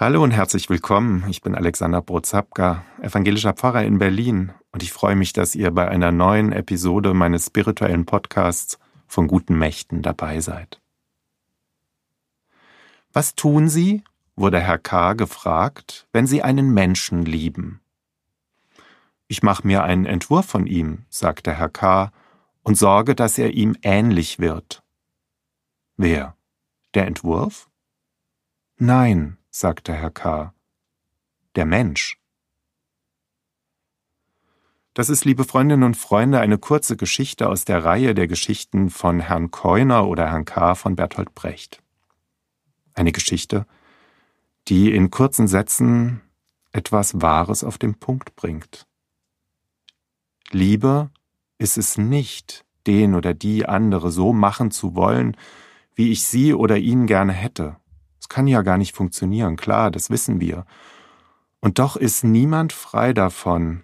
Hallo und herzlich willkommen. Ich bin Alexander Brozapka, evangelischer Pfarrer in Berlin und ich freue mich, dass ihr bei einer neuen Episode meines spirituellen Podcasts von guten Mächten dabei seid. Was tun Sie, wurde Herr K. gefragt, wenn Sie einen Menschen lieben? Ich mache mir einen Entwurf von ihm, sagte Herr K. und sorge, dass er ihm ähnlich wird. Wer? Der Entwurf? Nein, sagte Herr K. Der Mensch. Das ist, liebe Freundinnen und Freunde, eine kurze Geschichte aus der Reihe der Geschichten von Herrn Keuner oder Herrn K. von Bertolt Brecht. Eine Geschichte, die in kurzen Sätzen etwas Wahres auf den Punkt bringt. Liebe ist es nicht, den oder die andere so machen zu wollen, wie ich sie oder ihn gerne hätte, kann ja gar nicht funktionieren, klar, das wissen wir. Und doch ist niemand frei davon,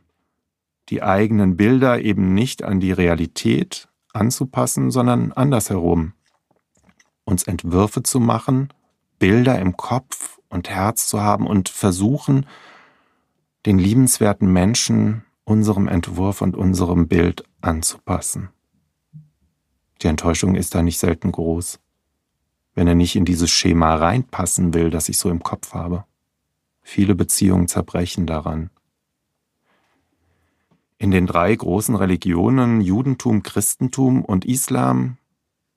die eigenen Bilder eben nicht an die Realität anzupassen, sondern andersherum. Uns Entwürfe zu machen, Bilder im Kopf und Herz zu haben und versuchen, den liebenswerten Menschen unserem Entwurf und unserem Bild anzupassen. Die Enttäuschung ist da nicht selten groß wenn er nicht in dieses Schema reinpassen will, das ich so im Kopf habe. Viele Beziehungen zerbrechen daran. In den drei großen Religionen Judentum, Christentum und Islam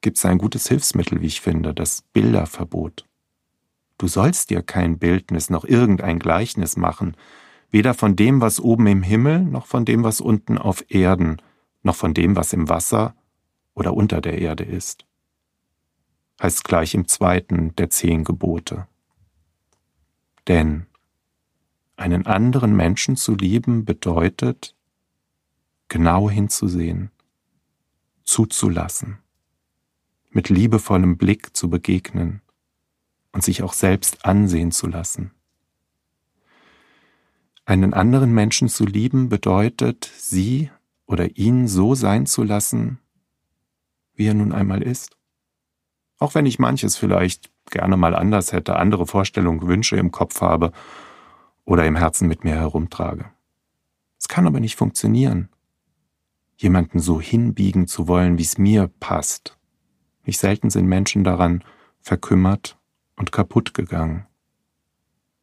gibt es ein gutes Hilfsmittel, wie ich finde, das Bilderverbot. Du sollst dir kein Bildnis noch irgendein Gleichnis machen, weder von dem, was oben im Himmel, noch von dem, was unten auf Erden, noch von dem, was im Wasser oder unter der Erde ist heißt gleich im zweiten der zehn Gebote. Denn einen anderen Menschen zu lieben bedeutet, genau hinzusehen, zuzulassen, mit liebevollem Blick zu begegnen und sich auch selbst ansehen zu lassen. Einen anderen Menschen zu lieben bedeutet, sie oder ihn so sein zu lassen, wie er nun einmal ist. Auch wenn ich manches vielleicht gerne mal anders hätte, andere Vorstellungen, Wünsche im Kopf habe oder im Herzen mit mir herumtrage. Es kann aber nicht funktionieren, jemanden so hinbiegen zu wollen, wie es mir passt. Nicht selten sind Menschen daran verkümmert und kaputt gegangen.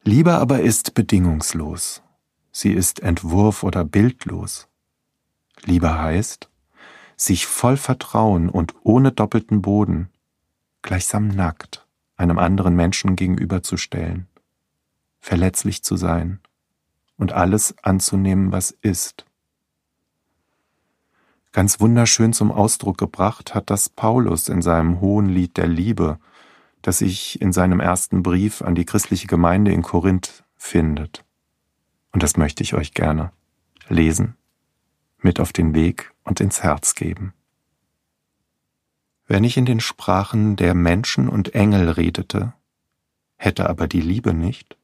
Liebe aber ist bedingungslos. Sie ist Entwurf oder bildlos. Liebe heißt, sich voll Vertrauen und ohne doppelten Boden gleichsam nackt einem anderen Menschen gegenüberzustellen, verletzlich zu sein und alles anzunehmen, was ist. Ganz wunderschön zum Ausdruck gebracht hat das Paulus in seinem hohen Lied der Liebe, das sich in seinem ersten Brief an die christliche Gemeinde in Korinth findet. Und das möchte ich euch gerne lesen, mit auf den Weg und ins Herz geben. Wenn ich in den Sprachen der Menschen und Engel redete, hätte aber die Liebe nicht,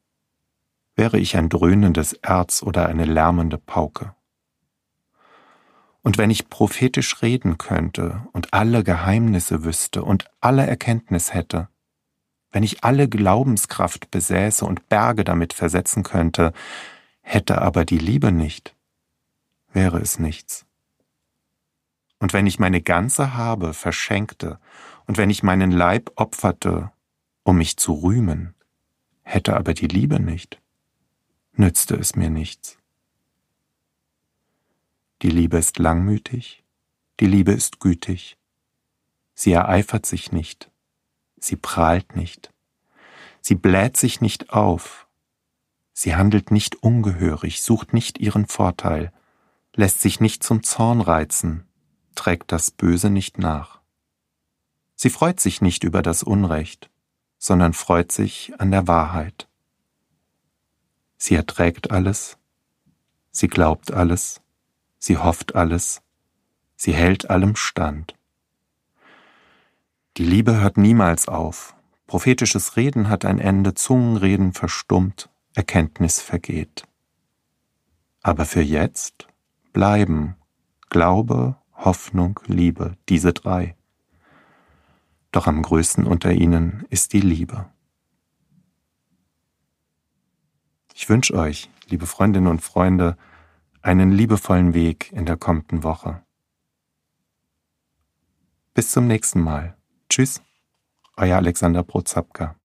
wäre ich ein dröhnendes Erz oder eine lärmende Pauke. Und wenn ich prophetisch reden könnte und alle Geheimnisse wüsste und alle Erkenntnis hätte, wenn ich alle Glaubenskraft besäße und Berge damit versetzen könnte, hätte aber die Liebe nicht, wäre es nichts. Und wenn ich meine ganze Habe verschenkte, und wenn ich meinen Leib opferte, um mich zu rühmen, hätte aber die Liebe nicht, nützte es mir nichts. Die Liebe ist langmütig, die Liebe ist gütig, sie ereifert sich nicht, sie prahlt nicht, sie bläht sich nicht auf, sie handelt nicht ungehörig, sucht nicht ihren Vorteil, lässt sich nicht zum Zorn reizen, trägt das Böse nicht nach. Sie freut sich nicht über das Unrecht, sondern freut sich an der Wahrheit. Sie erträgt alles, sie glaubt alles, sie hofft alles, sie hält allem stand. Die Liebe hört niemals auf, prophetisches Reden hat ein Ende, Zungenreden verstummt, Erkenntnis vergeht. Aber für jetzt bleiben Glaube, Hoffnung, Liebe, diese drei. Doch am größten unter ihnen ist die Liebe. wünsche euch, liebe Freundinnen und Freunde, einen liebevollen Weg in der kommenden Woche. Bis zum nächsten Mal. Tschüss, euer Alexander Prozapka.